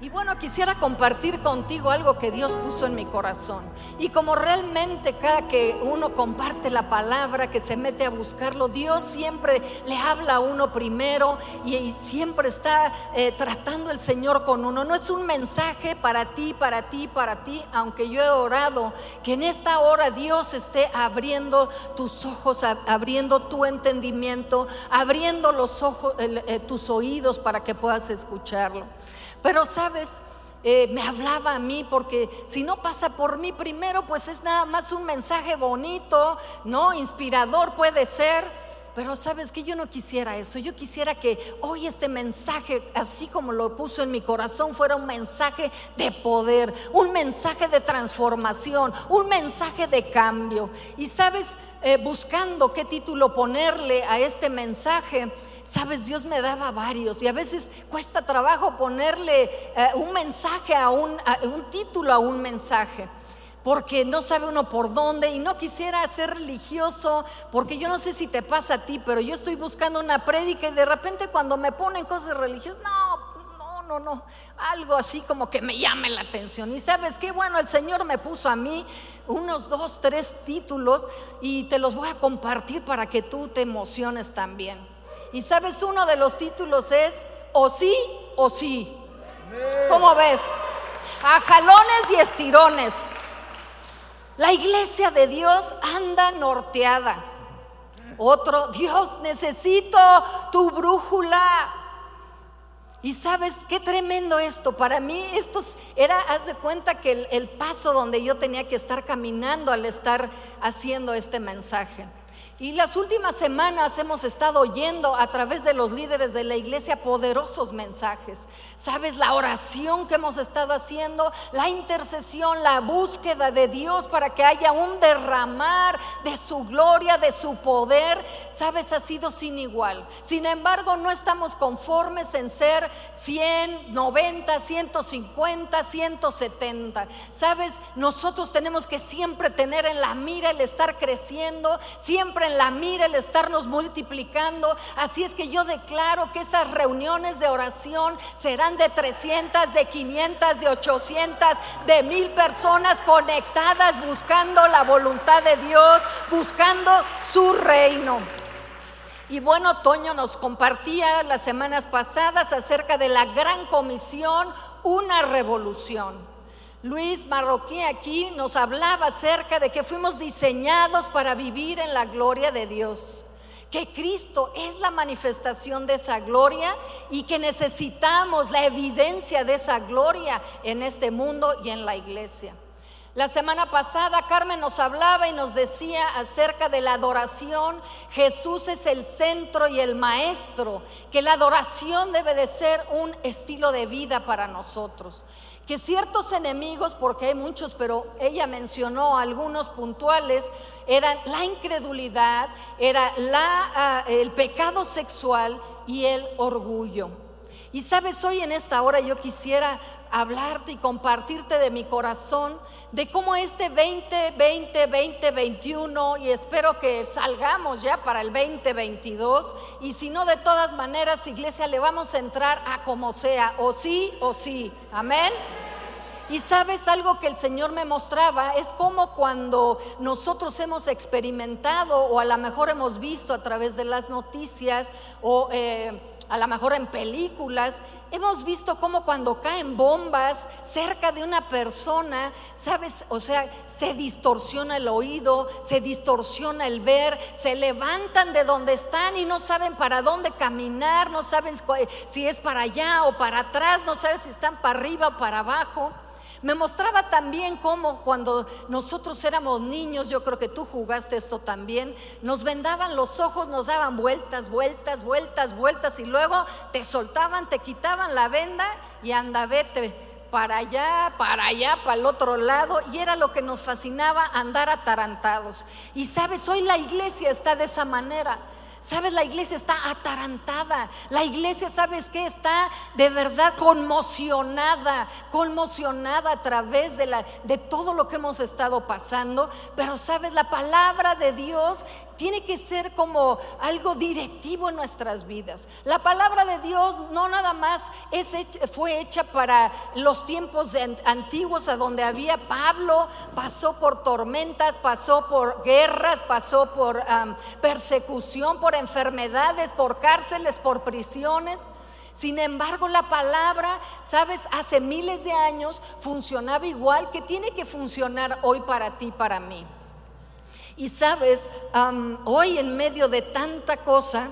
Y bueno, quisiera compartir contigo algo que Dios puso en mi corazón. Y como realmente cada que uno comparte la palabra, que se mete a buscarlo, Dios siempre le habla a uno primero y, siempre está eh, tratando el Señor con uno. No es un mensaje para ti, para ti, para ti, aunque yo he orado que en esta hora Dios esté abriendo tus ojos, abriendo tu entendimiento, abriendo los ojos, eh, tus oídos para que puedas escucharlo. Pero sabes, eh, me hablaba a mí porque si no pasa por mí primero, pues es nada más un mensaje bonito, ¿no? Inspirador puede ser. Pero sabes que yo no quisiera eso, yo quisiera que hoy este mensaje, así como lo puso en mi corazón, fuera un mensaje de poder, un mensaje de transformación, un mensaje de cambio. Y sabes, eh, buscando qué título ponerle a este mensaje, Sabes, Dios me daba varios y a veces cuesta trabajo ponerle eh, un mensaje a un, título a un mensaje porque no sabe uno por dónde y no quisiera ser religioso, porque yo no sé si te pasa a ti, pero yo estoy buscando una prédica y de repente cuando me ponen cosas religiosas, no, no, no, no, algo así como que me llame la atención. Y sabes qué, bueno, el Señor me puso a mí unos dos, tres títulos y te los voy a compartir para que tú te emociones también. Y sabes, uno de los títulos es o sí o sí. ¿Cómo ves? A jalones y estirones. La iglesia de Dios anda norteada. Otro, Dios, necesito tu brújula. Y sabes qué tremendo esto. Para mí, esto era, haz de cuenta que el, el paso donde yo tenía que estar caminando al estar haciendo este mensaje. Y las últimas semanas hemos estado oyendo a través de los líderes de la iglesia poderosos mensajes. Sabes, la oración que hemos estado haciendo, la intercesión, la búsqueda de Dios para que haya un derramar de su gloria, de su poder, sabes, ha sido sin igual. Sin embargo, no estamos conformes en ser 100, 90, 150, 170. Sabes, nosotros tenemos que siempre tener en la mira el estar creciendo, siempre en la mira el estarnos multiplicando. Así es que yo declaro que esas reuniones de oración serán de 300, de 500, de 800, de mil personas conectadas buscando la voluntad de Dios, buscando su reino. Y bueno, Toño nos compartía las semanas pasadas acerca de la gran comisión, una revolución. Luis Marroquí aquí nos hablaba acerca de que fuimos diseñados para vivir en la gloria de Dios, que Cristo es la manifestación de esa gloria y que necesitamos la evidencia de esa gloria en este mundo y en la iglesia. La semana pasada Carmen nos hablaba y nos decía acerca de la adoración. Jesús es el centro y el maestro, que la adoración debe de ser un estilo de vida para nosotros que ciertos enemigos, porque hay muchos, pero ella mencionó algunos puntuales, eran la incredulidad, era ah, el pecado sexual y el orgullo. Y sabes, hoy en esta hora yo quisiera hablarte y compartirte de mi corazón, de cómo este 2020, 2021, y espero que salgamos ya para el 2022, y si no, de todas maneras, iglesia, le vamos a entrar a como sea, o sí o sí, amén. Y sabes algo que el Señor me mostraba, es como cuando nosotros hemos experimentado o a lo mejor hemos visto a través de las noticias o eh, a lo mejor en películas, hemos visto como cuando caen bombas cerca de una persona, sabes, o sea, se distorsiona el oído, se distorsiona el ver, se levantan de donde están y no saben para dónde caminar, no saben si es para allá o para atrás, no saben si están para arriba o para abajo. Me mostraba también cómo cuando nosotros éramos niños, yo creo que tú jugaste esto también, nos vendaban los ojos, nos daban vueltas, vueltas, vueltas, vueltas y luego te soltaban, te quitaban la venda y anda, vete para allá, para allá, para el otro lado, y era lo que nos fascinaba andar atarantados. Y sabes, hoy la iglesia está de esa manera. Sabes, la iglesia está atarantada. La iglesia, ¿sabes qué? Está de verdad conmocionada, conmocionada a través de, la, de todo lo que hemos estado pasando. Pero, ¿sabes? La palabra de Dios tiene que ser como algo directivo en nuestras vidas. La palabra de Dios no nada más fue hecha para los tiempos antiguos a donde había Pablo, pasó por tormentas, pasó por guerras, pasó por persecución, por enfermedades, por cárceles, por prisiones. Sin embargo, la palabra, sabes, hace miles de años funcionaba igual que tiene que funcionar hoy para ti, para mí. Y sabes, hoy en medio de tanta cosa,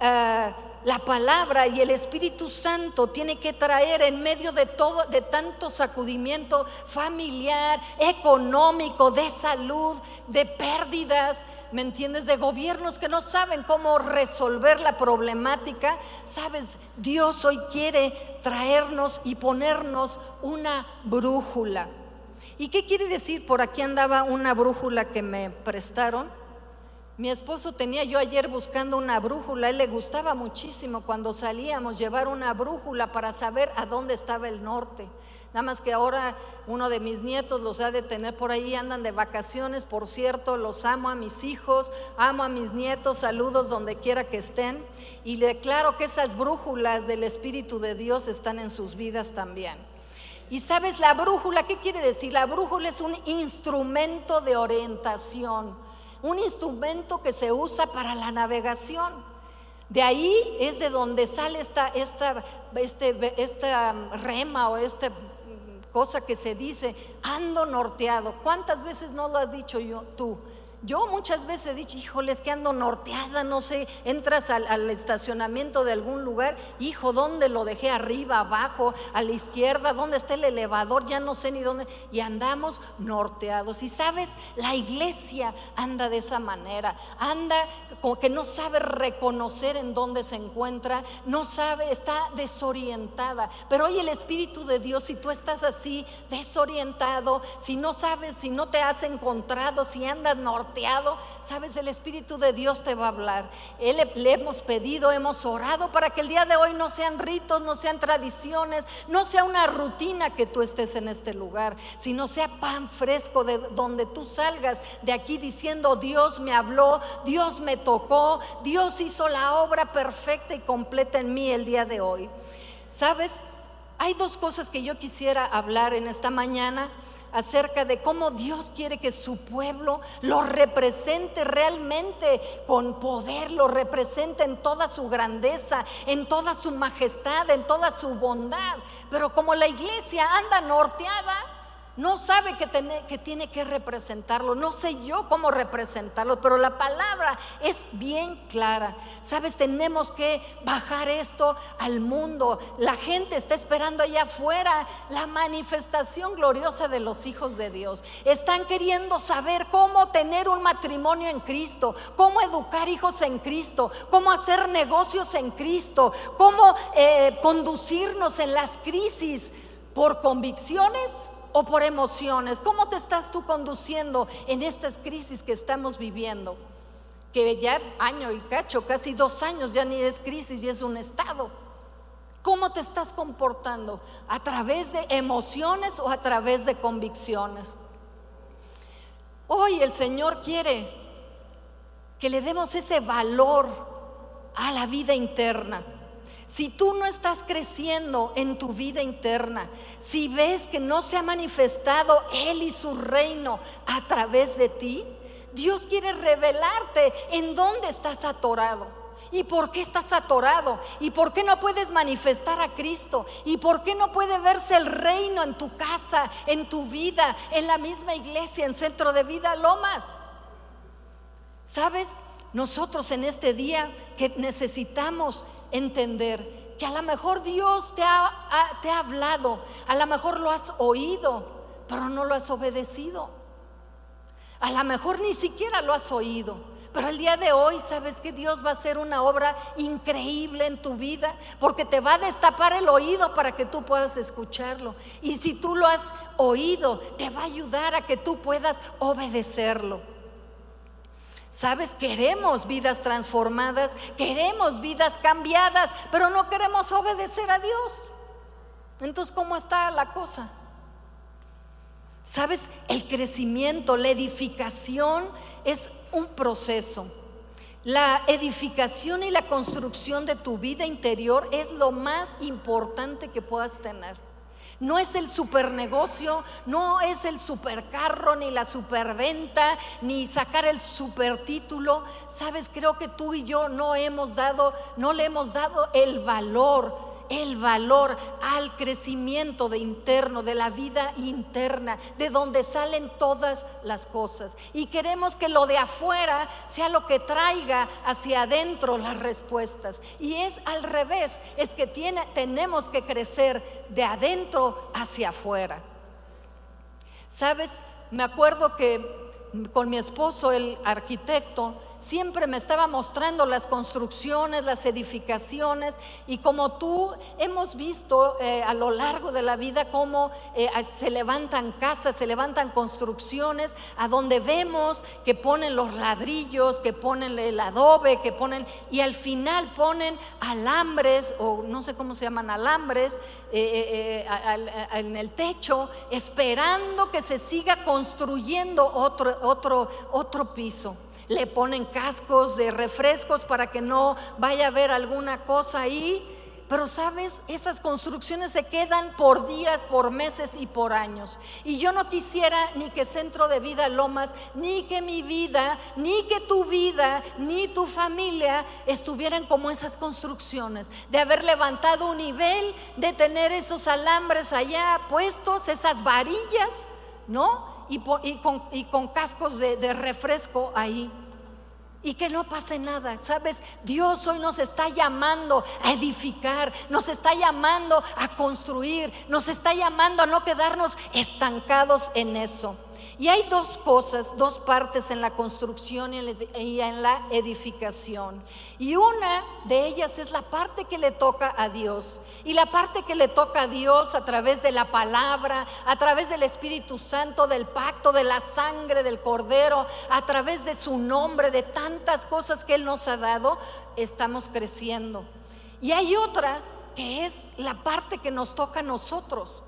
eh, la palabra y el Espíritu Santo tiene que traer en medio de todo, de tanto sacudimiento familiar, económico, de salud, de pérdidas, ¿me entiendes? De gobiernos que no saben cómo resolver la problemática. Sabes, Dios hoy quiere traernos y ponernos una brújula. ¿Y qué quiere decir? Por aquí andaba una brújula que me prestaron. Mi esposo tenía yo ayer buscando una brújula, él le gustaba muchísimo cuando salíamos llevar una brújula para saber a dónde estaba el norte. Nada más que ahora uno de mis nietos los ha de tener por ahí, andan de vacaciones, por cierto, los amo a mis hijos, amo a mis nietos, saludos donde quiera que estén. Y declaro que esas brújulas del Espíritu de Dios están en sus vidas también. Y sabes, la brújula, ¿qué quiere decir? La brújula es un instrumento de orientación un instrumento que se usa para la navegación. De ahí es de donde sale esta, esta, este, esta rema o esta cosa que se dice, ando norteado. ¿Cuántas veces no lo has dicho yo, tú? Yo muchas veces he dicho, híjoles, que ando norteada, no sé, entras al, estacionamiento de algún lugar, hijo, ¿dónde lo dejé? Arriba, abajo, a la izquierda, ¿dónde está el elevador? Ya no sé ni dónde. Y andamos norteados. Y sabes, la iglesia anda de esa manera, anda como que no sabe reconocer en dónde se encuentra, no sabe, está desorientada. Pero hoy el Espíritu de Dios, si tú estás así, desorientado, si no sabes, si no te has encontrado, si andas norteado, sabes, el Espíritu de Dios te va a hablar. Él le, hemos pedido, hemos orado para que el día de hoy no sean ritos, no sean tradiciones, no sea una rutina que tú estés en este lugar, sino sea pan fresco de donde tú salgas de aquí diciendo, Dios me habló, Dios me tocó, Dios hizo la obra perfecta y completa en mí el día de hoy. ¿Sabes? Hay dos cosas que yo quisiera hablar en esta mañana acerca de cómo Dios quiere que su pueblo lo represente realmente con poder, lo represente en toda su grandeza, en toda su majestad, en toda su bondad. Pero como la iglesia anda norteada, no sabe que tiene, que representarlo, no sé yo cómo representarlo, pero la palabra es bien clara. Sabes, tenemos que bajar esto al mundo. La gente está esperando allá afuera la manifestación gloriosa de los hijos de Dios. Están queriendo saber cómo tener un matrimonio en Cristo, cómo educar hijos en Cristo, cómo hacer negocios en Cristo, cómo eh, conducirnos en las crisis por convicciones o por emociones? ¿Cómo te estás tú conduciendo en estas crisis que estamos viviendo? Que ya año y cacho, casi dos años ya ni es crisis y es un estado. ¿Cómo te estás comportando? ¿A través de emociones o a través de convicciones? Hoy el Señor quiere que le demos ese valor a la vida interna. Si tú no estás creciendo en tu vida interna, si ves que no se ha manifestado Él y su reino a través de ti, Dios quiere revelarte en dónde estás atorado. ¿Y por qué estás atorado? ¿Y por qué no puedes manifestar a Cristo? ¿Y por qué no puede verse el reino en tu casa, en tu vida, en la misma iglesia, en Centro de Vida Lomas? ¿Sabes? Nosotros en este día que necesitamos entender que a lo mejor Dios te ha, te ha hablado, a lo mejor lo has oído, pero no lo has obedecido. A lo mejor ni siquiera lo has oído. Pero el día de hoy sabes que Dios va a hacer una obra increíble en tu vida porque te va a destapar el oído para que tú puedas escucharlo. Y si tú lo has oído, te va a ayudar a que tú puedas obedecerlo. Sabes, queremos vidas transformadas, queremos vidas cambiadas, pero no queremos obedecer a Dios. Entonces, ¿cómo está la cosa? Sabes, el crecimiento, la edificación es un proceso. La edificación y la construcción de tu vida interior es lo más importante que puedas tener. No es el supernegocio, no es el supercarro, ni la superventa, ni sacar el supertítulo. Sabes, creo que tú y yo no hemos dado, no le hemos dado el valor el valor al crecimiento de interno, de la vida interna, de donde salen todas las cosas. Y queremos que lo de afuera sea lo que traiga hacia adentro las respuestas. Y es al revés, es que tiene, tenemos que crecer de adentro hacia afuera. Sabes, me acuerdo que con mi esposo, el arquitecto, siempre me estaba mostrando las construcciones, las edificaciones y como tú hemos visto eh, a lo largo de la vida cómo eh, se levantan casas, se levantan construcciones, a donde vemos que ponen los ladrillos, que ponen el adobe, que ponen y al final ponen alambres o no sé cómo se llaman alambres eh, en el techo, esperando que se siga construyendo otro, otro, otro piso le ponen cascos de refrescos para que no vaya a haber alguna cosa ahí. Pero sabes, esas construcciones se quedan por días, por meses y por años. Y yo no quisiera ni que Centro de Vida Lomas, ni que mi vida, ni que tu vida, ni tu familia estuvieran como esas construcciones. De haber levantado un nivel, de tener esos alambres allá puestos, esas varillas, ¿no? Y, con, cascos de refresco ahí y que no pase nada. ¿Sabes? Dios hoy nos está llamando a edificar, nos está llamando a construir, nos está llamando a no quedarnos estancados en eso. Y hay dos cosas, dos partes en la construcción y en la edificación. Y una de ellas es la parte que le toca a Dios. Y la parte que le toca a Dios a través de la palabra, a través del Espíritu Santo, del pacto, de la sangre del Cordero, a través de su nombre, de tantas cosas que Él nos ha dado, estamos creciendo. Y hay otra que es la parte que nos toca a nosotros.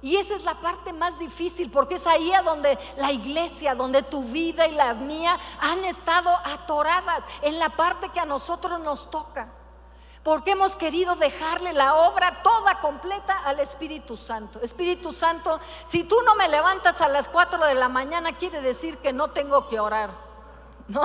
Y esa es la parte más difícil porque es ahí a donde la iglesia, donde tu vida y la mía han estado atoradas, en la parte que a nosotros nos toca. Porque hemos querido dejarle la obra toda completa al Espíritu Santo. Espíritu Santo, si tú no me levantas a las 4 de la mañana, quiere decir que no tengo que orar. ¿No?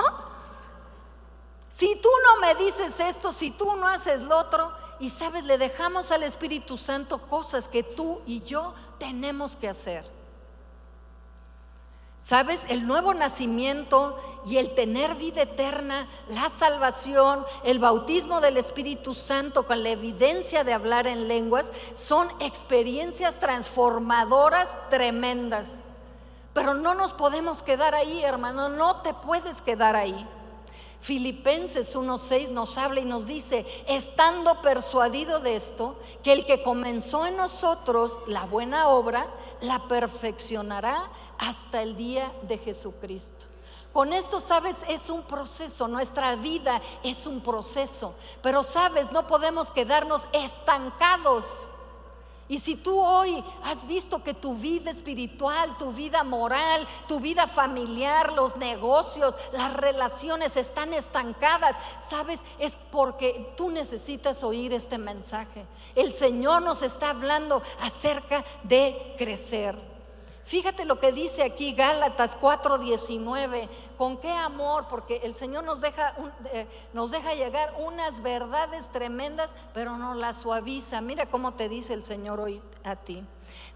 Si tú no me dices esto, si tú no haces lo otro, y sabes, le dejamos al Espíritu Santo cosas que tú y yo tenemos que hacer. ¿Sabes? El nuevo nacimiento y el tener vida eterna, la salvación, el bautismo del Espíritu Santo con la evidencia de hablar en lenguas, son experiencias transformadoras tremendas. Pero no nos podemos quedar ahí, hermano, no te puedes quedar ahí. Filipenses 1.6 nos habla y nos dice, estando persuadido de esto, que el que comenzó en nosotros la buena obra, la perfeccionará hasta el día de Jesucristo. Con esto, sabes, es un proceso, nuestra vida es un proceso, pero sabes, no podemos quedarnos estancados y si tú hoy has visto que tu vida espiritual, tu vida moral, tu vida familiar, los negocios, las relaciones están estancadas, sabes, es porque tú necesitas oír este mensaje. El Señor nos está hablando acerca de crecer. Fíjate lo que dice aquí Gálatas 4:19, con qué amor, porque el Señor nos deja, eh, nos deja llegar unas verdades tremendas, pero no las suaviza. Mira cómo te dice el Señor hoy a ti.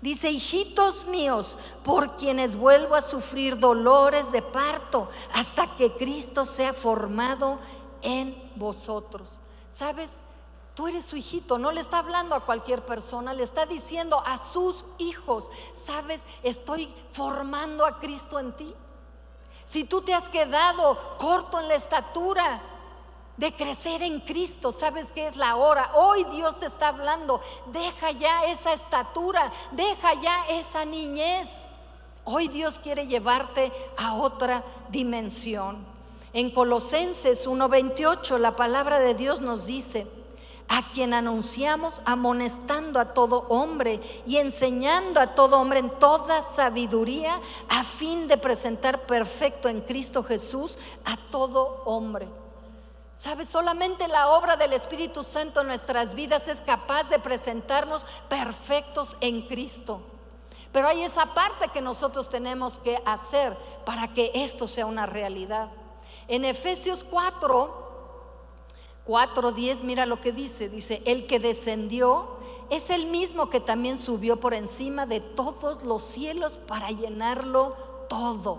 Dice, hijitos míos, por quienes vuelvo a sufrir dolores de parto hasta que Cristo sea formado en vosotros. ¿Sabes? Tú eres su hijito, no le está hablando a cualquier persona, le está diciendo a sus hijos, sabes, estoy formando a Cristo en ti. Si tú te has quedado corto en la estatura de crecer en Cristo, sabes que es la hora. Hoy Dios te está hablando, deja ya esa estatura, deja ya esa niñez. Hoy Dios quiere llevarte a otra dimensión. En Colosenses 1:28 la palabra de Dios nos dice, a quien anunciamos amonestando a todo hombre y enseñando a todo hombre en toda sabiduría a fin de presentar perfecto en Cristo Jesús a todo hombre. ¿Sabes? Solamente la obra del Espíritu Santo en nuestras vidas es capaz de presentarnos perfectos en Cristo. Pero hay esa parte que nosotros tenemos que hacer para que esto sea una realidad. En Efesios 4, 4, 10, mira lo que dice. Dice, el que descendió es el mismo que también subió por encima de todos los cielos para llenarlo todo.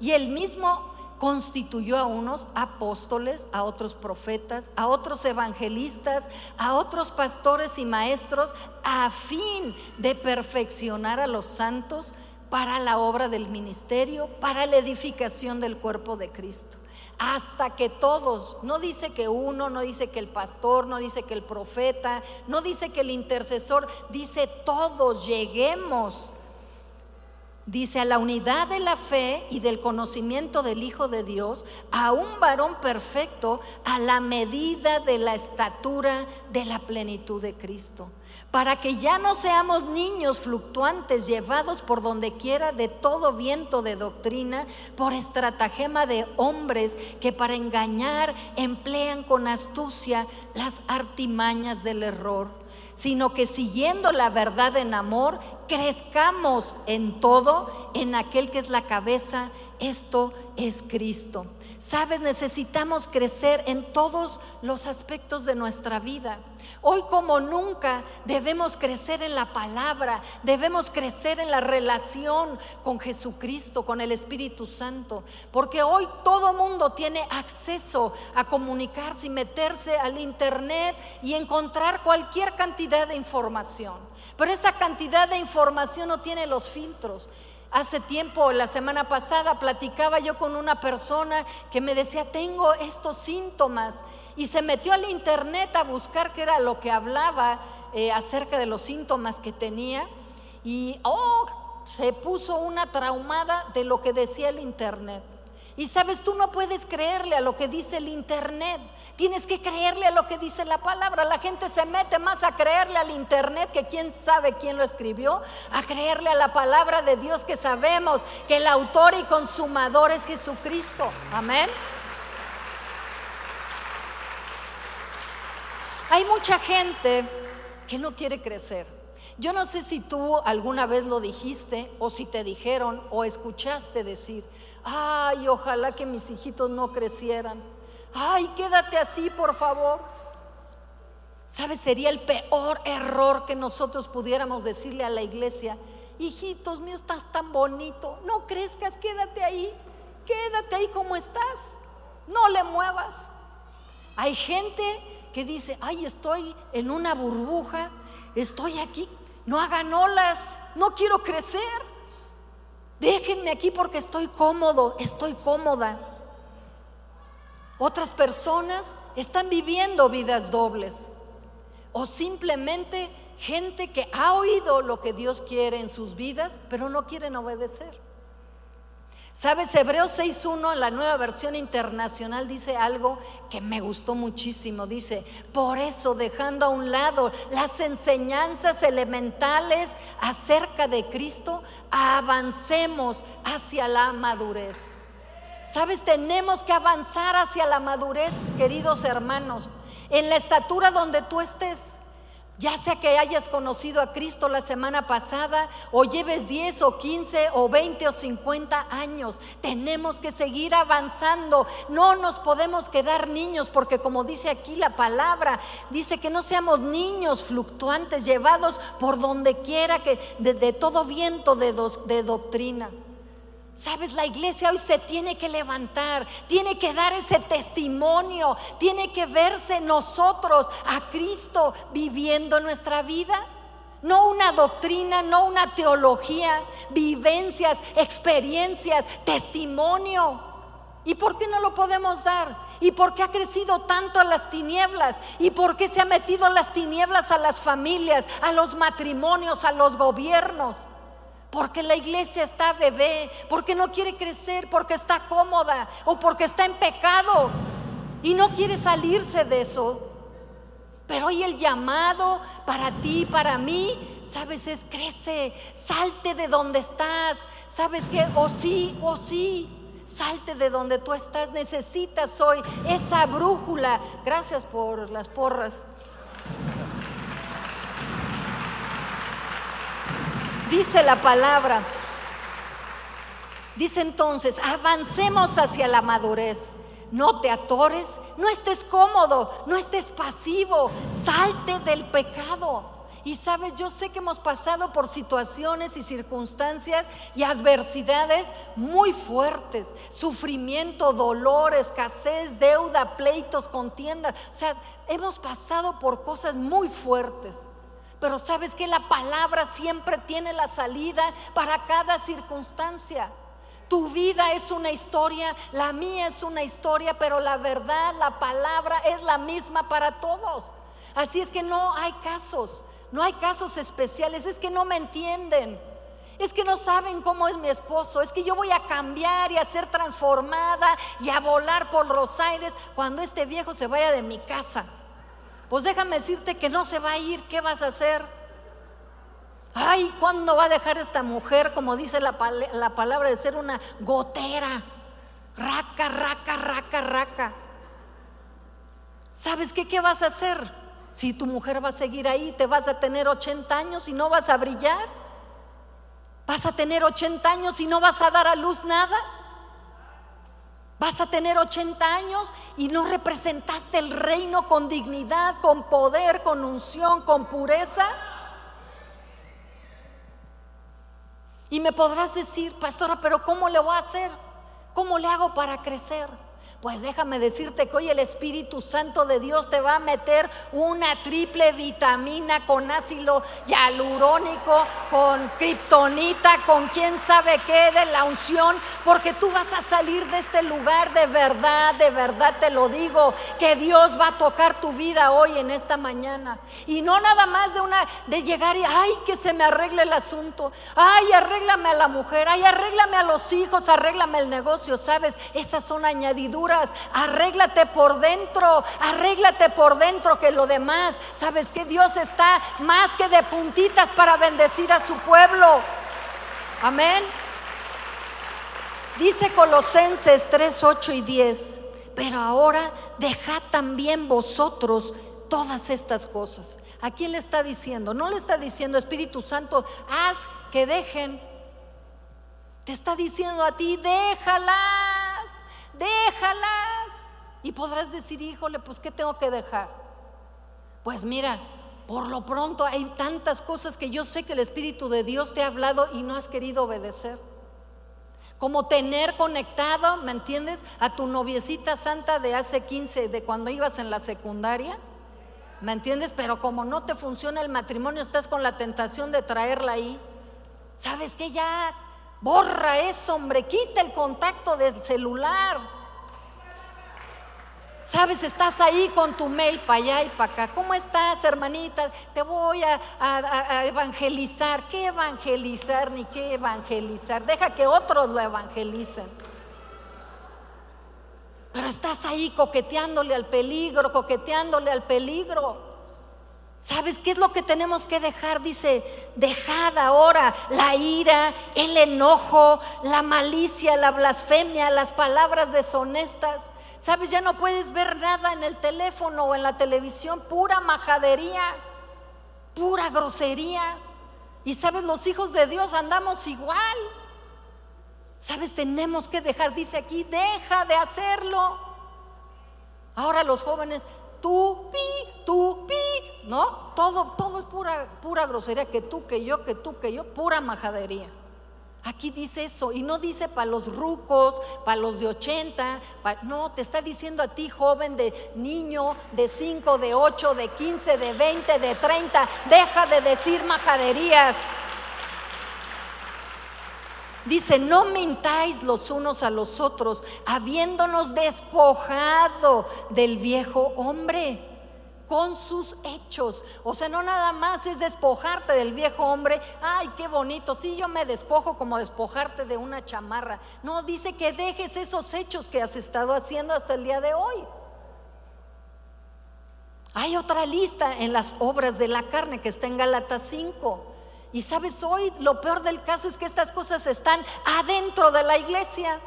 Y el mismo constituyó a unos apóstoles, a otros profetas, a otros evangelistas, a otros pastores y maestros, a fin de perfeccionar a los santos para la obra del ministerio, para la edificación del cuerpo de Cristo hasta que todos, no dice que uno, no dice que el pastor, no dice que el profeta, no dice que el intercesor, dice todos lleguemos, dice a la unidad de la fe y del conocimiento del Hijo de Dios, a un varón perfecto, a la medida de la estatura de la plenitud de Cristo para que ya no seamos niños fluctuantes llevados por donde quiera de todo viento de doctrina, por estratagema de hombres que para engañar emplean con astucia las artimañas del error, sino que siguiendo la verdad en amor, crezcamos en todo en aquel que es la cabeza, esto es Cristo. Sabes, necesitamos crecer en todos los aspectos de nuestra vida. Hoy como nunca debemos crecer en la palabra, debemos crecer en la relación con Jesucristo, con el Espíritu Santo, porque hoy todo mundo tiene acceso a comunicarse y meterse al Internet y encontrar cualquier cantidad de información. Pero esa cantidad de información no tiene los filtros. Hace tiempo, la semana pasada, platicaba yo con una persona que me decía, tengo estos síntomas. Y se metió al internet a buscar qué era lo que hablaba eh, acerca de los síntomas que tenía. Y, oh, se puso una traumada de lo que decía el internet. Y sabes, tú no puedes creerle a lo que dice el Internet. Tienes que creerle a lo que dice la palabra. La gente se mete más a creerle al Internet que quién sabe quién lo escribió, a creerle a la palabra de Dios que sabemos que el autor y consumador es Jesucristo. Amén. Hay mucha gente que no quiere crecer. Yo no sé si tú alguna vez lo dijiste o si te dijeron o escuchaste decir, ay, ojalá que mis hijitos no crecieran. Ay, quédate así, por favor. ¿Sabes? Sería el peor error que nosotros pudiéramos decirle a la iglesia. Hijitos míos, estás tan bonito. No crezcas, quédate ahí. Quédate ahí como estás. No le muevas. Hay gente que dice, ay, estoy en una burbuja. Estoy aquí. No hagan olas. No quiero crecer. Déjenme aquí porque estoy cómodo, estoy cómoda. Otras personas están viviendo vidas dobles o simplemente gente que ha oído lo que Dios quiere en sus vidas, pero no quieren obedecer. Sabes, Hebreos 6.1 en la nueva versión internacional dice algo que me gustó muchísimo. Dice, por eso dejando a un lado las enseñanzas elementales acerca de Cristo, avancemos hacia la madurez. Sabes, tenemos que avanzar hacia la madurez, queridos hermanos, en la estatura donde tú estés. Ya sea que hayas conocido a Cristo la semana pasada o lleves 10 o 15 o 20 o 50 años, tenemos que seguir avanzando. No nos podemos quedar niños porque como dice aquí la palabra, dice que no seamos niños fluctuantes llevados por donde quiera que de, todo viento de, de doctrina. Sabes, la iglesia hoy se tiene que levantar, tiene que dar ese testimonio, tiene que verse nosotros a Cristo viviendo nuestra vida. No una doctrina, no una teología, vivencias, experiencias, testimonio. ¿Y por qué no lo podemos dar? ¿Y por qué ha crecido tanto las tinieblas? ¿Y por qué se ha metido las tinieblas a las familias, a los matrimonios, a los gobiernos? Porque la iglesia está bebé, porque no quiere crecer, porque está cómoda o porque está en pecado y no quiere salirse de eso. Pero hoy el llamado para ti, para mí, sabes, es crece, salte de donde estás, sabes que o sí, o sí. Salte de donde tú estás. Necesitas hoy esa brújula. Gracias por las porras. Dice la palabra. Dice entonces, avancemos hacia la madurez. No te atores, no estés cómodo, no estés pasivo, salte del pecado. Y sabes, yo sé que hemos pasado por situaciones y circunstancias y adversidades muy fuertes. Sufrimiento, dolor, escasez, deuda, pleitos, contiendas. O sea, hemos pasado por cosas muy fuertes. Pero sabes que la palabra siempre tiene la salida para cada circunstancia. Tu vida es una historia, la mía es una historia, pero la verdad, la palabra es la misma para todos. Así es que no hay casos. No hay casos especiales, es que no me entienden. Es que no saben cómo es mi esposo. Es que yo voy a cambiar y a ser transformada y a volar por los aires cuando este viejo se vaya de mi casa. Pues déjame decirte que no se va a ir. ¿Qué vas a hacer? Ay, ¿cuándo va a dejar esta mujer, como dice la, la palabra, de ser una gotera? Raca, raca, raca, raca. ¿Sabes qué? ¿Qué vas a hacer? Si tu mujer va a seguir ahí, te vas a tener 80 años y no vas a brillar. Vas a tener 80 años y no vas a dar a luz nada. Vas a tener 80 años y no representaste el reino con dignidad, con poder, con unción, con pureza. Y me podrás decir, pastora, pero ¿cómo le voy a hacer? ¿Cómo le hago para crecer? Pues déjame decirte que hoy el Espíritu Santo de Dios te va a meter una triple vitamina con ácido hialurónico, con kriptonita, con quién sabe qué de la unción, porque tú vas a salir de este lugar de verdad, de verdad te lo digo, que Dios va a tocar tu vida hoy en esta mañana. Y no nada más de una de llegar y ay, que se me arregle el asunto. Ay, arréglame a la mujer, ay, arréglame a los hijos, arréglame el negocio, ¿sabes? Esas son añadiduras arréglate por dentro, arréglate por dentro que lo demás, sabes que Dios está más que de puntitas para bendecir a su pueblo. Amén. Dice Colosenses 3, 8 y 10, pero ahora dejad también vosotros todas estas cosas. ¿A quién le está diciendo? No le está diciendo Espíritu Santo, haz que dejen. Te está diciendo a ti, déjala déjalas. Y podrás decir, híjole, pues ¿qué tengo que dejar? Pues mira, por lo pronto hay tantas cosas que yo sé que el Espíritu de Dios te ha hablado y no has querido obedecer. Como tener conectado, ¿me entiendes? A tu noviecita santa de hace 15, de cuando ibas en la secundaria. ¿Me entiendes? Pero como no te funciona el matrimonio, estás con la tentación de traerla ahí. ¿Sabes que Ya Borra eso, hombre, quita el contacto del celular. Sabes, estás ahí con tu mail para allá y para acá. ¿Cómo estás, hermanita? Te voy a, a, evangelizar. ¿Qué evangelizar ni qué evangelizar? Deja que otros lo evangelicen. Pero estás ahí coqueteándole al peligro, coqueteándole al peligro. ¿Sabes qué es lo que tenemos que dejar? Dice, dejad ahora la ira, el enojo, la malicia, la blasfemia, las palabras deshonestas. ¿Sabes? Ya no puedes ver nada en el teléfono o en la televisión, pura majadería, pura grosería. Y sabes, los hijos de Dios andamos igual. ¿Sabes? Tenemos que dejar, dice aquí, deja de hacerlo. Ahora los jóvenes, tú, pi, tú, pi, ¿no? Todo, todo es pura, pura grosería, que tú, que yo, que tú, que yo, pura majadería. Aquí dice eso, y no dice para los rucos, para los de 80, no, te está diciendo a ti, joven, de niño, de 5, de 8, de 15, de 20, de 30, deja de decir majaderías. Dice, no mintáis los unos a los otros, habiéndonos despojado del viejo hombre con sus hechos. O sea, no nada más es despojarte del viejo hombre. Ay, qué bonito. Sí, yo me despojo como despojarte de una chamarra. No, dice que dejes esos hechos que has estado haciendo hasta el día de hoy. Hay otra lista en las obras de la carne que está en Galatas 5. Y sabes, hoy lo peor del caso es que estas cosas están adentro de la iglesia.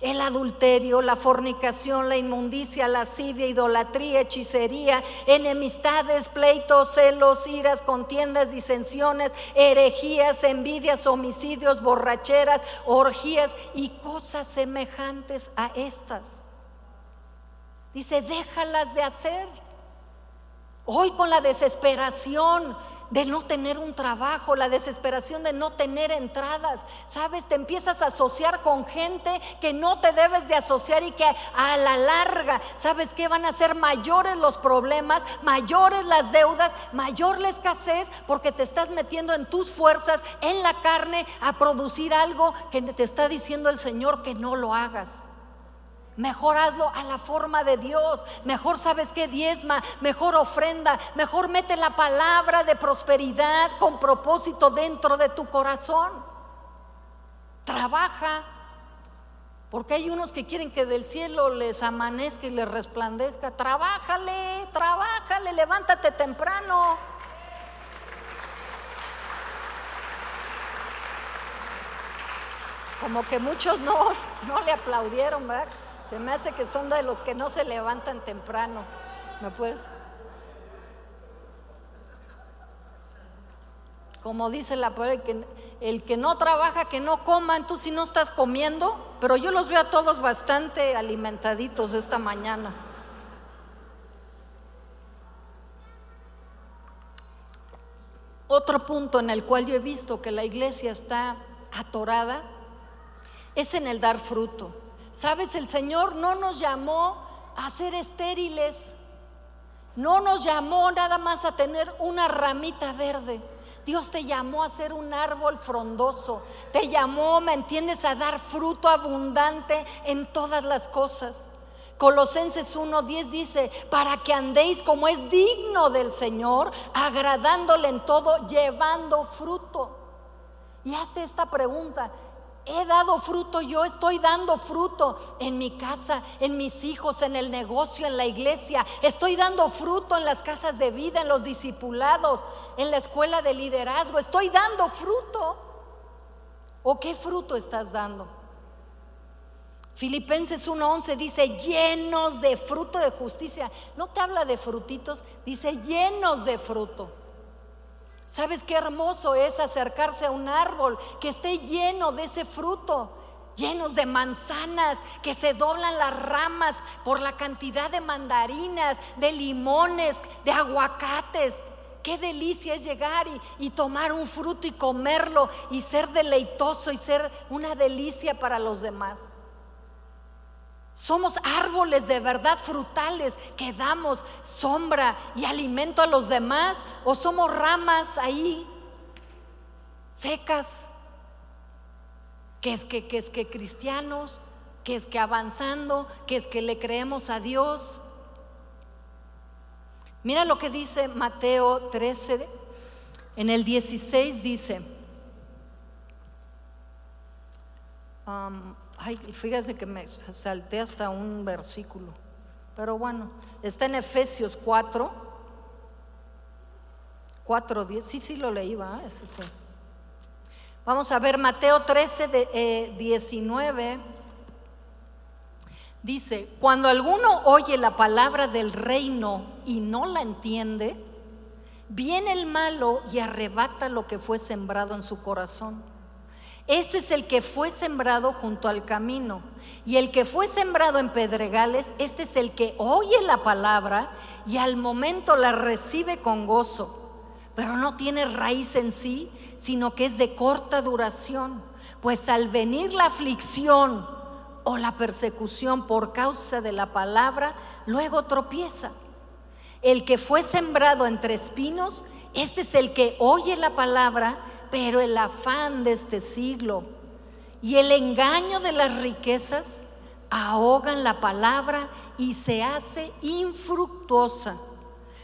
El adulterio, la fornicación, la inmundicia, la lascivia, idolatría, hechicería, enemistades, pleitos, celos, iras, contiendas, disensiones, herejías, envidias, homicidios, borracheras, orgías y cosas semejantes a estas. Dice, déjalas de hacer. Hoy con la desesperación, de no tener un trabajo, la desesperación de no tener entradas. Sabes, te empiezas a asociar con gente que no te debes de asociar y que a la larga, ¿sabes que Van a ser mayores los problemas, mayores las deudas, mayor la escasez, porque te estás metiendo en tus fuerzas, en la carne, a producir algo que te está diciendo el Señor que no lo hagas. Mejor hazlo a la forma de Dios. Mejor sabes que diezma, mejor ofrenda, mejor mete la palabra de prosperidad con propósito dentro de tu corazón. Trabaja. Porque hay unos que quieren que del cielo les amanezca y les resplandezca. Trabájale, trabájale, levántate temprano. Como que muchos no, no le aplaudieron, ¿verdad? Se me hace que son de los que no se levantan temprano. ¿Me puedes? Como dice la palabra, el que, no trabaja, que no coma, tú si no estás comiendo, pero yo los veo a todos bastante alimentaditos esta mañana. Otro punto en el cual yo he visto que la iglesia está atorada es en el dar fruto. Sabes, el Señor no nos llamó a ser estériles, no nos llamó nada más a tener una ramita verde. Dios te llamó a ser un árbol frondoso, te llamó, ¿me entiendes?, a dar fruto abundante en todas las cosas. Colosenses 1:10 dice, para que andéis como es digno del Señor, agradándole en todo, llevando fruto. Y hazte esta pregunta, He dado fruto, yo estoy dando fruto en mi casa, en mis hijos, en el negocio, en la iglesia. Estoy dando fruto en las casas de vida, en los discipulados, en la escuela de liderazgo. Estoy dando fruto. ¿O qué fruto estás dando? Filipenses 1:11 dice, llenos de fruto de justicia. No te habla de frutitos, dice llenos de fruto. ¿Sabes qué hermoso es acercarse a un árbol que esté lleno de ese fruto? Llenos de manzanas, que se doblan las ramas por la cantidad de mandarinas, de limones, de aguacates. Qué delicia es llegar y, y, tomar un fruto y comerlo y ser deleitoso y ser una delicia para los demás. Somos árboles de verdad frutales que damos sombra y alimento a los demás o somos ramas ahí secas. Que es que, que es que cristianos, que es que avanzando, que es que le creemos a Dios. Mira lo que dice Mateo 13, en el 16 dice, um, Ay, fíjate que me salté hasta un versículo. Pero bueno, está en Efesios 4. 4, 10. Sí, sí lo leí, va, ese sí. Vamos a ver Mateo 13, de, 19. Eh, Dice, cuando alguno oye la palabra del reino y no la entiende, viene el malo y arrebata lo que fue sembrado en su corazón. Este es el que fue sembrado junto al camino. Y el que fue sembrado en pedregales, este es el que oye la palabra y al momento la recibe con gozo. Pero no tiene raíz en sí, sino que es de corta duración. Pues al venir la aflicción o la persecución por causa de la palabra, luego tropieza. El que fue sembrado entre espinos, este es el que oye la palabra pero el afán de este siglo y el engaño de las riquezas ahogan la palabra y se hace infructuosa.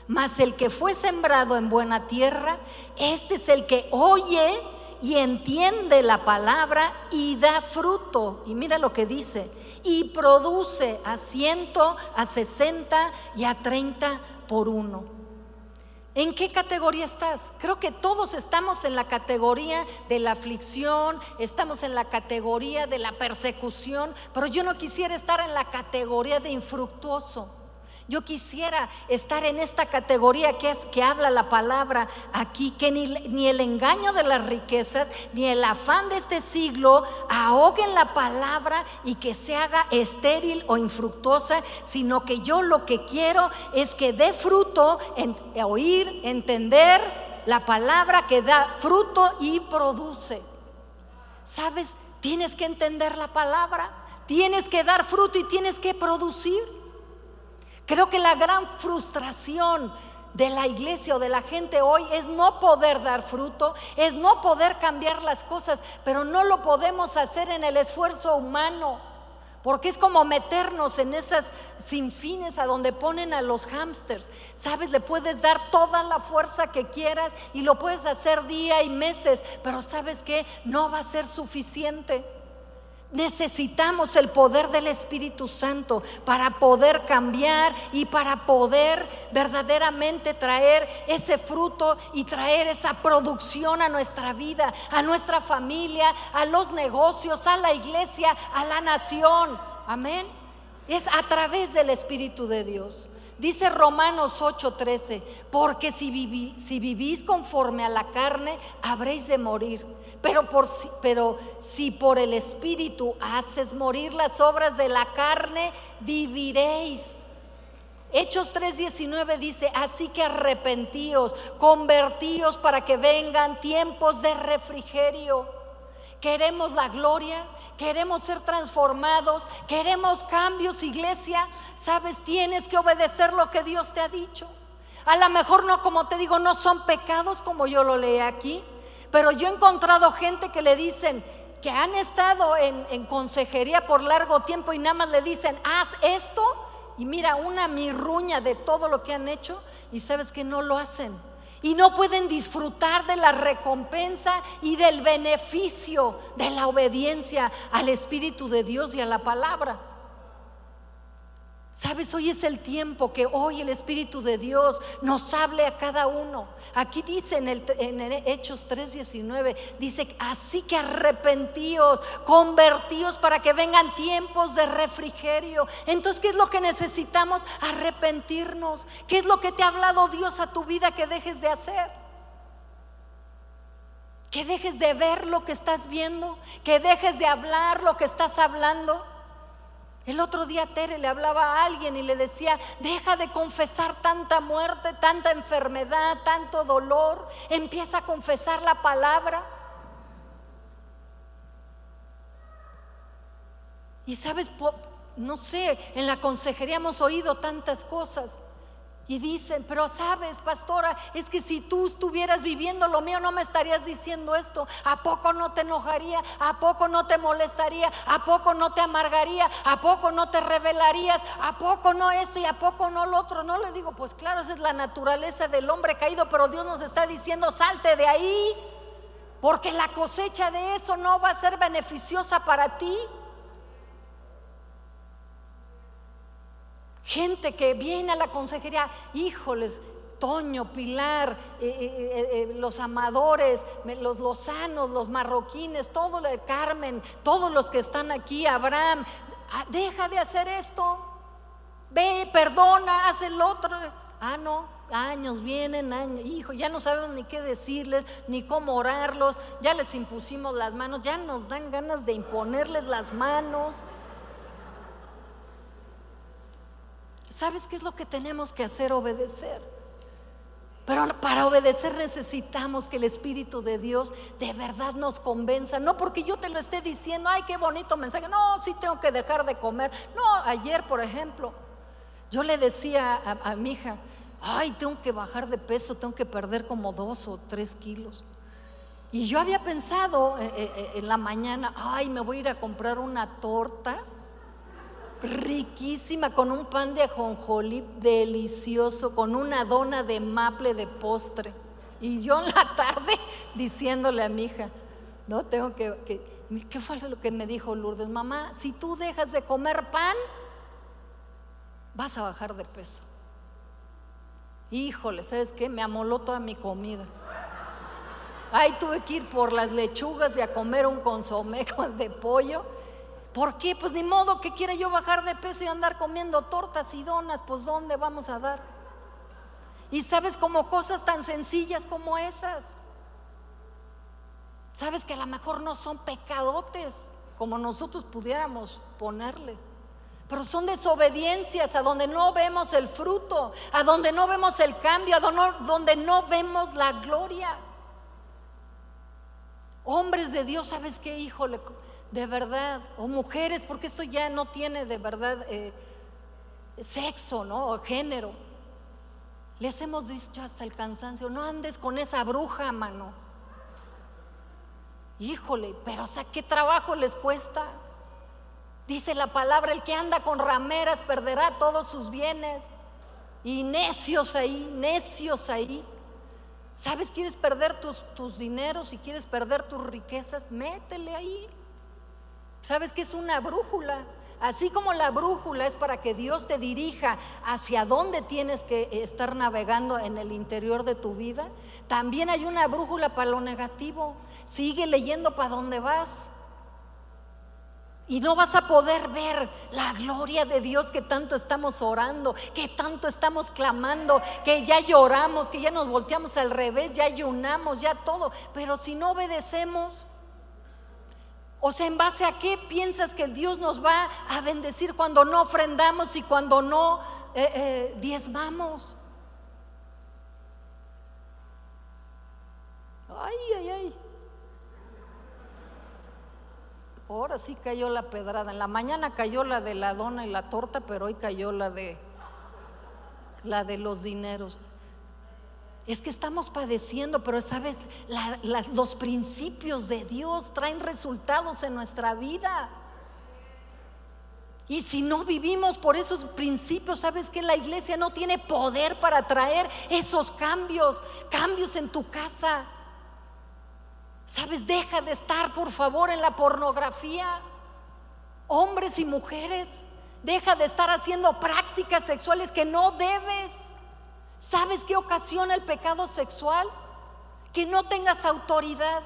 Mas el que fue sembrado en buena tierra, este es el que oye y entiende la palabra y da fruto. Y mira lo que dice, y produce a ciento, a sesenta y a treinta por uno. ¿En qué categoría estás? Creo que todos estamos en la categoría de la aflicción, estamos en la categoría de la persecución, pero yo no quisiera estar en la categoría de infructuoso. Yo quisiera estar en esta categoría que es que habla la palabra aquí, que ni, ni, el engaño de las riquezas, ni el afán de este siglo ahoguen la palabra y que se haga estéril o infructuosa, sino que yo lo que quiero es que dé fruto, en, oír, entender la palabra que da fruto y produce. ¿Sabes? Tienes que entender la palabra, tienes que dar fruto y tienes que producir. Creo que la gran frustración de la iglesia o de la gente hoy es no poder dar fruto, es no poder cambiar las cosas, pero no lo podemos hacer en el esfuerzo humano. Porque es como meternos en esas sinfines a donde ponen a los hámsters. Sabes, le puedes dar toda la fuerza que quieras y lo puedes hacer día y meses, pero sabes que no va a ser suficiente. Necesitamos el poder del Espíritu Santo para poder cambiar y para poder verdaderamente traer ese fruto y traer esa producción a nuestra vida, a nuestra familia, a los negocios, a la iglesia, a la nación. Amén. Es a través del Espíritu de Dios. Dice Romanos 8:13, porque si, si vivís conforme a la carne, habréis de morir. Pero, por, pero si por el Espíritu haces morir las obras de la carne, viviréis. Hechos 3:19 dice, así que arrepentíos, convertíos para que vengan tiempos de refrigerio. Queremos la gloria, queremos ser transformados, queremos cambios, iglesia. Sabes, tienes que obedecer lo que Dios te ha dicho. A lo mejor no, como te digo, no son pecados como yo lo leí aquí, pero yo he encontrado gente que le dicen que han estado en, consejería por largo tiempo y nada más le dicen, haz esto y mira una mirruña de todo lo que han hecho y sabes que no lo hacen. Y no pueden disfrutar de la recompensa y del beneficio de la obediencia al Espíritu de Dios y a la palabra. Sabes, hoy es el tiempo que hoy el Espíritu de Dios nos hable a cada uno. Aquí dice en, el, en Hechos 3:19, dice, así que arrepentíos, convertíos para que vengan tiempos de refrigerio. Entonces, ¿qué es lo que necesitamos? Arrepentirnos. ¿Qué es lo que te ha hablado Dios a tu vida que dejes de hacer? Que dejes de ver lo que estás viendo, que dejes de hablar lo que estás hablando. El otro día Tere le hablaba a alguien y le decía, deja de confesar tanta muerte, tanta enfermedad, tanto dolor, empieza a confesar la palabra. Y sabes, no sé, en la consejería hemos oído tantas cosas. Y dicen, pero sabes, pastora, es que si tú estuvieras viviendo lo mío no me estarías diciendo esto. ¿A poco no te enojaría? ¿A poco no te molestaría? ¿A poco no te amargaría? ¿A poco no te revelarías? ¿A poco no esto y a poco no lo otro? No le digo, pues claro, esa es la naturaleza del hombre caído, pero Dios nos está diciendo, salte de ahí, porque la cosecha de eso no va a ser beneficiosa para ti. Gente que viene a la consejería, híjoles, Toño, Pilar, eh, eh, eh, los amadores, los lozanos, los marroquines, todo el Carmen, todos los que están aquí, Abraham, ah, deja de hacer esto, ve, perdona, haz el otro. Ah, no, años vienen, años, hijo, ya no sabemos ni qué decirles, ni cómo orarlos, ya les impusimos las manos, ya nos dan ganas de imponerles las manos. ¿Sabes qué es lo que tenemos que hacer? Obedecer. Pero para obedecer necesitamos que el Espíritu de Dios de verdad nos convenza. No porque yo te lo esté diciendo, ay, qué bonito mensaje. No, sí tengo que dejar de comer. No, ayer, por ejemplo, yo le decía a, mi hija, ay, tengo que bajar de peso, tengo que perder como dos o tres kilos. Y yo había pensado eh, eh, eh, en la mañana, ay, me voy a ir a comprar una torta riquísima, con un pan de ajonjolí delicioso, con una dona de maple de postre. Y yo en la tarde diciéndole a mi hija, no tengo que, que, ¿qué fue lo que me dijo Lourdes? Mamá, si tú dejas de comer pan, vas a bajar de peso. Híjole, ¿sabes qué? Me amoló toda mi comida. Ay, tuve que ir por las lechugas y a comer un consomé de pollo. ¿Por qué? Pues ni modo que quiera yo bajar de peso y andar comiendo tortas y donas, pues ¿dónde vamos a dar? Y sabes como cosas tan sencillas como esas. Sabes que a lo mejor no son pecadotes como nosotros pudiéramos ponerle. Pero son desobediencias a donde no vemos el fruto, a donde no vemos el cambio, a donde no vemos la gloria. Hombres de Dios, ¿sabes qué, híjole? De verdad, o mujeres, porque esto ya no tiene de verdad eh, sexo, ¿no? O género. Les hemos dicho hasta el cansancio, no andes con esa bruja, mano. Híjole, pero o sea, ¿qué trabajo les cuesta? Dice la palabra, el que anda con rameras perderá todos sus bienes. Y necios ahí, necios ahí. ¿Sabes? ¿Quieres perder tus, tus dineros y quieres perder tus riquezas? Métele ahí. ¿Sabes que es una brújula? Así como la brújula es para que Dios te dirija hacia dónde tienes que estar navegando en el interior de tu vida, también hay una brújula para lo negativo. Sigue leyendo para dónde vas. Y no vas a poder ver la gloria de Dios que tanto estamos orando, que tanto estamos clamando, que ya lloramos, que ya nos volteamos al revés, ya ayunamos, ya todo. Pero si no obedecemos, o sea, ¿en base a qué piensas que Dios nos va a bendecir cuando no ofrendamos y cuando no eh, eh, diezmamos? Ay, ay, ay. Ahora sí cayó la pedrada. En la mañana cayó la de la dona y la torta, pero hoy cayó la de la de los dineros. Es que estamos padeciendo, pero sabes, los principios de Dios traen resultados en nuestra vida. Y si no vivimos por esos principios, sabes que la iglesia no tiene poder para traer esos cambios, cambios en tu casa, Sabes, deja de estar, por favor, en la pornografía. Hombres y mujeres, deja de estar haciendo prácticas sexuales que no debes. ¿Sabes qué ocasiona el pecado sexual? Que no tengas autoridad.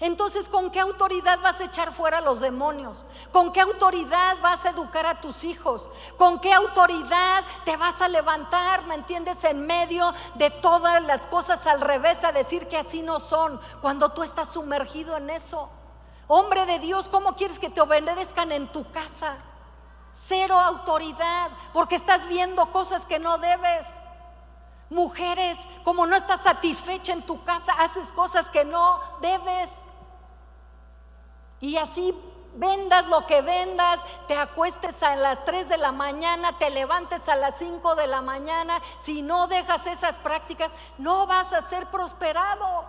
Entonces, ¿con qué autoridad vas a echar fuera a los demonios? ¿Con qué autoridad vas a educar a tus hijos? ¿Con qué autoridad te vas a levantar, me entiendes, en medio de todas las cosas al revés a decir que así no son cuando tú estás sumergido en eso? Hombre de Dios, ¿cómo quieres que te obedezcan en tu casa? Cero autoridad, porque estás viendo cosas que no debes. Mujeres, como no estás satisfecha en tu casa, haces cosas que no debes. Y así vendas lo que vendas, te acuestes a las 3 de la mañana, te levantes a las 5 de la mañana, si no dejas esas prácticas, no vas a ser prosperado.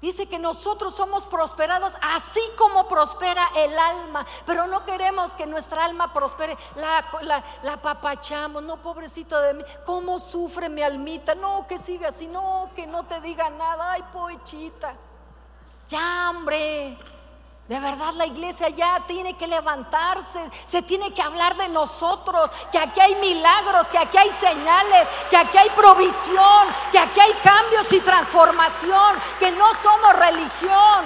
Dice que nosotros somos prosperados así como prospera el alma, pero no queremos que nuestra alma prospere. La, la, papachamos, no, pobrecito de mí, ¿cómo sufre mi almita? No, que siga así, no, que no te diga nada, ay, poechita. Ya, hombre. De verdad la iglesia ya tiene que levantarse, se tiene que hablar de nosotros, que aquí hay milagros, que aquí hay señales, que aquí hay provisión, que aquí hay cambios y transformación, que no somos religión,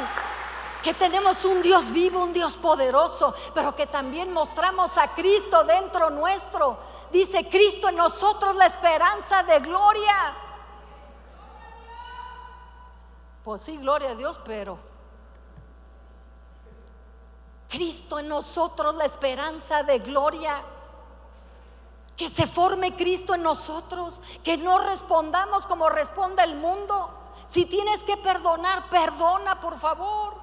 que tenemos un Dios vivo, un Dios poderoso, pero que también mostramos a Cristo dentro nuestro. Dice Cristo en nosotros la esperanza de gloria. Pues sí, gloria a Dios, pero Cristo en nosotros, la esperanza de gloria. Que se forme Cristo en nosotros, que no respondamos como responde el mundo. Si tienes que perdonar, perdona, por favor.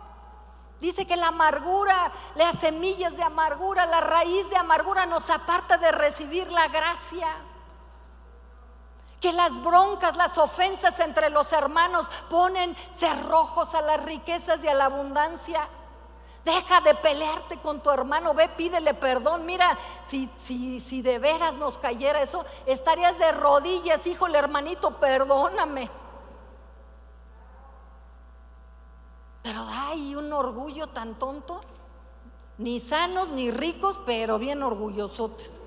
Dice que la amargura, las semillas de amargura, la raíz de amargura nos aparta de recibir la gracia que las broncas, las ofensas entre los hermanos ponen cerrojos a las riquezas y a la abundancia. Deja de pelearte con tu hermano, ve, pídele perdón. Mira, si, si, si de veras nos cayera eso, estarías de rodillas, híjole, hermanito, perdóname. Pero hay un orgullo tan tonto, ni sanos ni ricos, pero bien orgullosotes.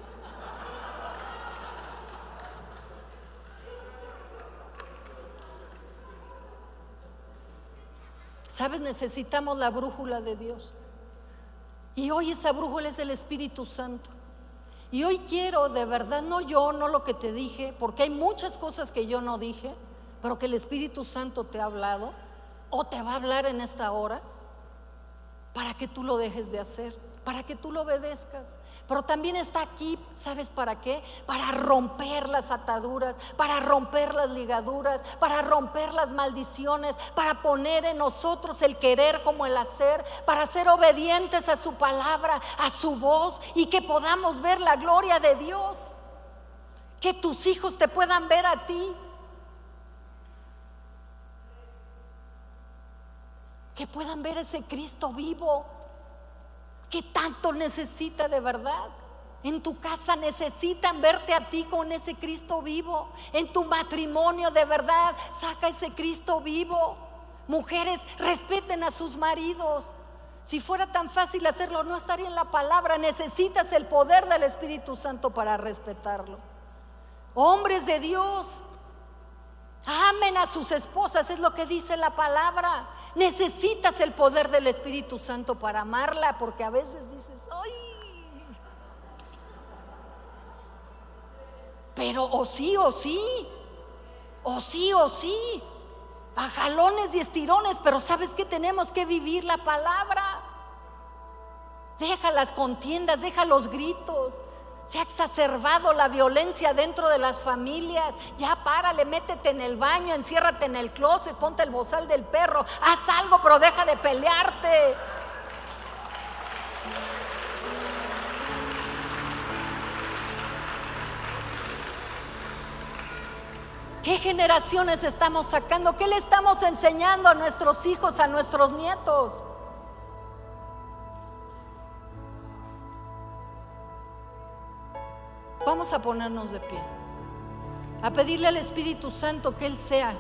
Sabes, necesitamos la brújula de Dios. Y hoy esa brújula es del Espíritu Santo. Y hoy quiero, de verdad, no yo, no lo que te dije, porque hay muchas cosas que yo no dije, pero que el Espíritu Santo te ha hablado o te va a hablar en esta hora para que tú lo dejes de hacer para que tú lo obedezcas. Pero también está aquí, ¿sabes para qué? Para romper las ataduras, para romper las ligaduras, para romper las maldiciones, para poner en nosotros el querer como el hacer, para ser obedientes a su palabra, a su voz y que podamos ver la gloria de Dios. Que tus hijos te puedan ver a ti. Que puedan ver ese Cristo vivo que tanto necesita de verdad. En tu casa necesitan verte a ti con ese Cristo vivo. En tu matrimonio de verdad, saca ese Cristo vivo. Mujeres, respeten a sus maridos. Si fuera tan fácil hacerlo, no estaría en la palabra. Necesitas el poder del Espíritu Santo para respetarlo. Hombres de Dios, Amen a sus esposas, es lo que dice la palabra. Necesitas el poder del Espíritu Santo para amarla, porque a veces dices, ¡ay! Pero o sí, o sí, o sí, o sí, a jalones y estirones, pero sabes que tenemos que vivir la palabra. Deja las contiendas, deja los gritos, se ha exacerbado la violencia dentro de las familias. Ya párale, métete en el baño, enciérrate en el closet, ponte el bozal del perro, haz algo, pero deja de pelearte. ¿Qué generaciones estamos sacando? ¿Qué le estamos enseñando a nuestros hijos, a nuestros nietos? Vamos a ponernos de pie, a pedirle al Espíritu Santo que Él sea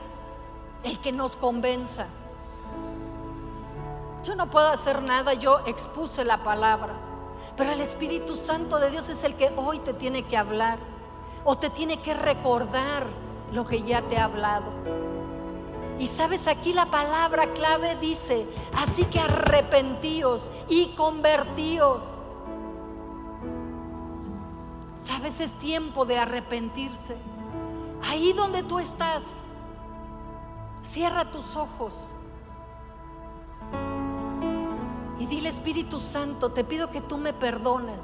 el que nos convenza. Yo no puedo hacer nada, yo expuse la palabra, pero el Espíritu Santo de Dios es el que hoy te tiene que hablar o te tiene que recordar lo que ya te ha hablado. Y sabes, aquí la palabra clave dice, así que arrepentíos y convertíos. Sabes, es tiempo de arrepentirse. Ahí donde tú estás, cierra tus ojos y dile Espíritu Santo, te pido que tú me perdones,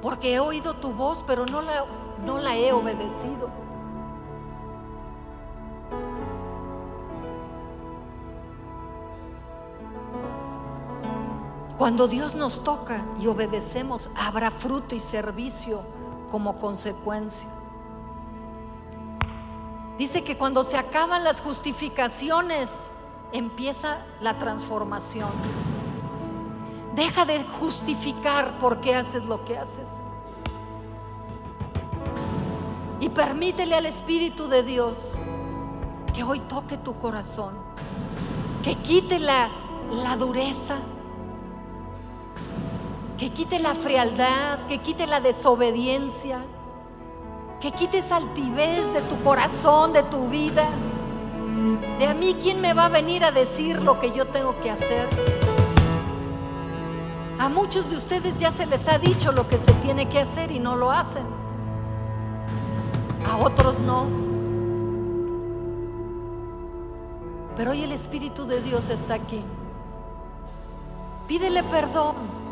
porque he oído tu voz, pero no la, no la he obedecido. Cuando Dios nos toca y obedecemos, habrá fruto y servicio como consecuencia. Dice que cuando se acaban las justificaciones, empieza la transformación. Deja de justificar por qué haces lo que haces. Y permítele al Espíritu de Dios que hoy toque tu corazón, que quite la, la dureza, que quite la frialdad, que quite la desobediencia, que quite esa altivez de tu corazón, de tu vida. De a mí, ¿quién me va a venir a decir lo que yo tengo que hacer? A muchos de ustedes ya se les ha dicho lo que se tiene que hacer y no lo hacen. A otros no. Pero hoy el Espíritu de Dios está aquí. Pídele perdón.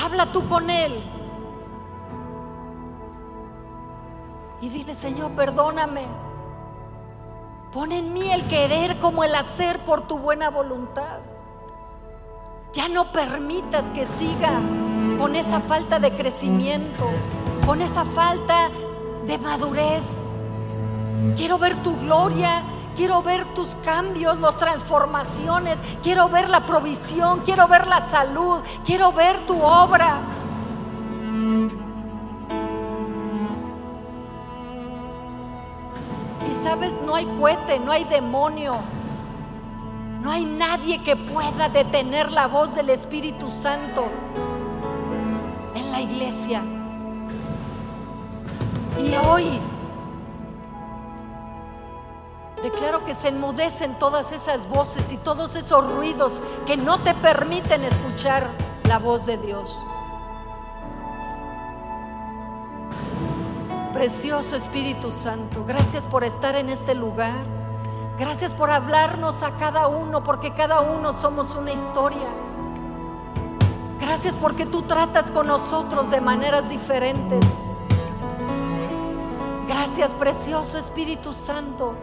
Habla tú con Él. Y dile, Señor, perdóname. Pon en mí el querer como el hacer por tu buena voluntad. Ya no permitas que siga con esa falta de crecimiento, con esa falta de madurez. Quiero ver tu gloria Quiero ver tus cambios, las transformaciones. Quiero ver la provisión. Quiero ver la salud. Quiero ver tu obra. Y sabes, no hay cohete, no hay demonio. No hay nadie que pueda detener la voz del Espíritu Santo en la iglesia. Y hoy Declaro que se enmudecen todas esas voces y todos esos ruidos que no te permiten escuchar la voz de Dios. Precioso Espíritu Santo, gracias por estar en este lugar. Gracias por hablarnos a cada uno, porque cada uno somos una historia. Gracias porque tú tratas con nosotros de maneras diferentes. Gracias, precioso Espíritu Santo,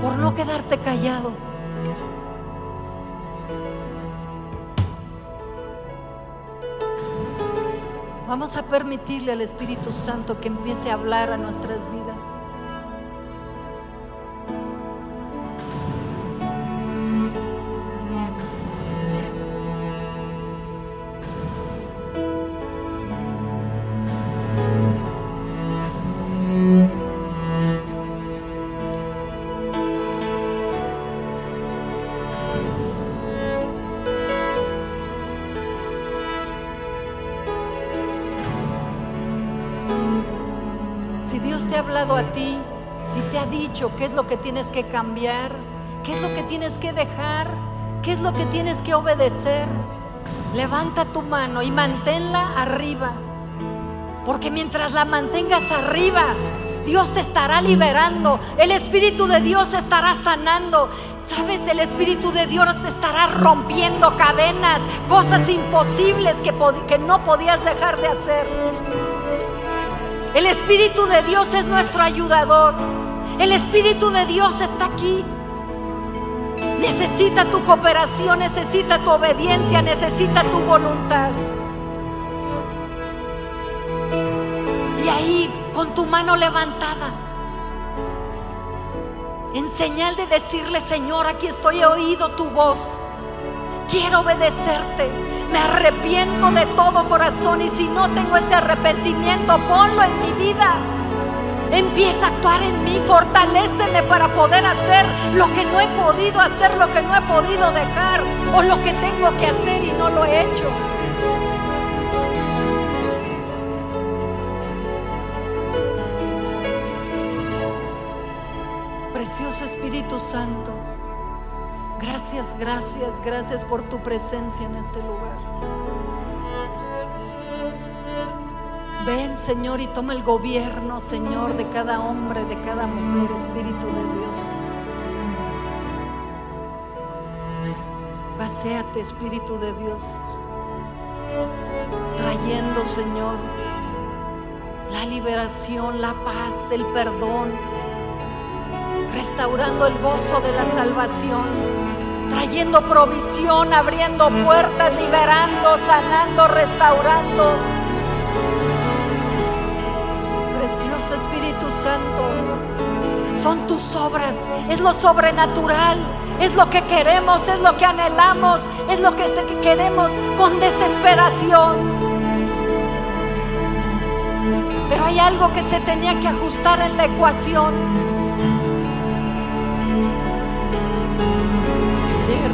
por no quedarte callado. Vamos a permitirle al Espíritu Santo que empiece a hablar a nuestras vidas. Te ha hablado a ti, si te ha dicho qué es lo que tienes que cambiar, qué es lo que tienes que dejar, qué es lo que tienes que obedecer, levanta tu mano y manténla arriba. Porque mientras la mantengas arriba, Dios te estará liberando, el Espíritu de Dios estará sanando. Sabes, el Espíritu de Dios estará rompiendo cadenas, cosas imposibles que, que no podías dejar de hacer. El Espíritu de Dios es nuestro ayudador. El Espíritu de Dios está aquí. Necesita tu cooperación, necesita tu obediencia, necesita tu voluntad. Y ahí, con tu mano levantada, en señal de decirle, Señor, aquí estoy, he oído tu voz. Quiero obedecerte. Me arrepiento de todo corazón y si no tengo ese arrepentimiento, ponlo en mi vida. Empieza a actuar en mí, fortaléceme para poder hacer lo que no he podido hacer, lo que no he podido dejar o lo que tengo que hacer y no lo he hecho. Precioso Espíritu Santo. Gracias, gracias, gracias por tu presencia en este lugar. Ven, Señor, y toma el gobierno, Señor, de cada hombre, de cada mujer, Espíritu de Dios. Paseate, Espíritu de Dios, trayendo, Señor, la liberación, la paz, el perdón, restaurando el gozo de la salvación trayendo provisión, abriendo puertas, liberando, sanando, restaurando. Precioso Espíritu Santo, son tus obras, es lo sobrenatural, es lo que queremos, es lo que anhelamos, es lo que este, queremos con desesperación. Pero hay algo que se tenía que ajustar en la ecuación.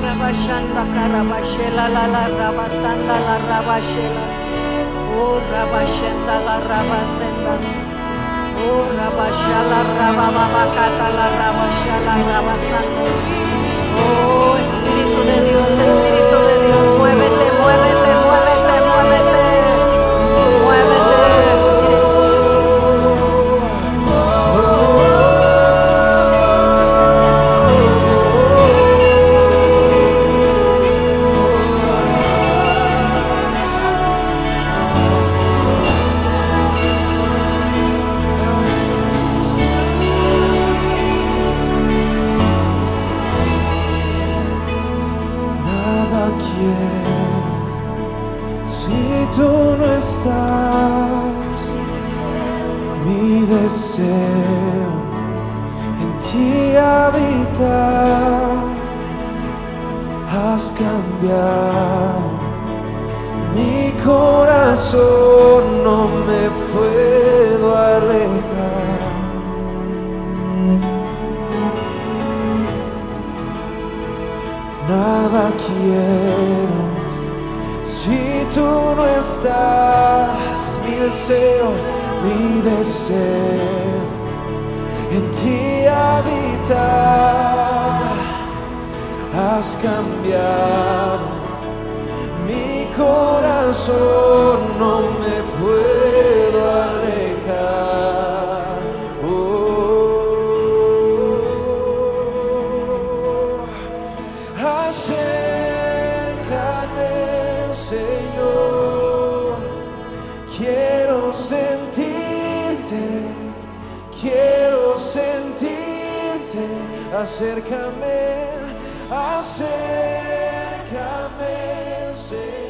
Rabashanda Karabashela la la Rabasanda la Rabashela. Oh Rabashenda la Rabasenda. Oh Rabashala Rabababakata la Rabashala Rabasanda. Oh Espíritu de Dios, Espíritu mi deseo en ti. habitar. Has cambiado mi corazón, no me puedo alejar tú no estás, mi deseo, mi deseo en ti habitar. Has cambiado mi corazón, no me puede acércame, acércame, Señor.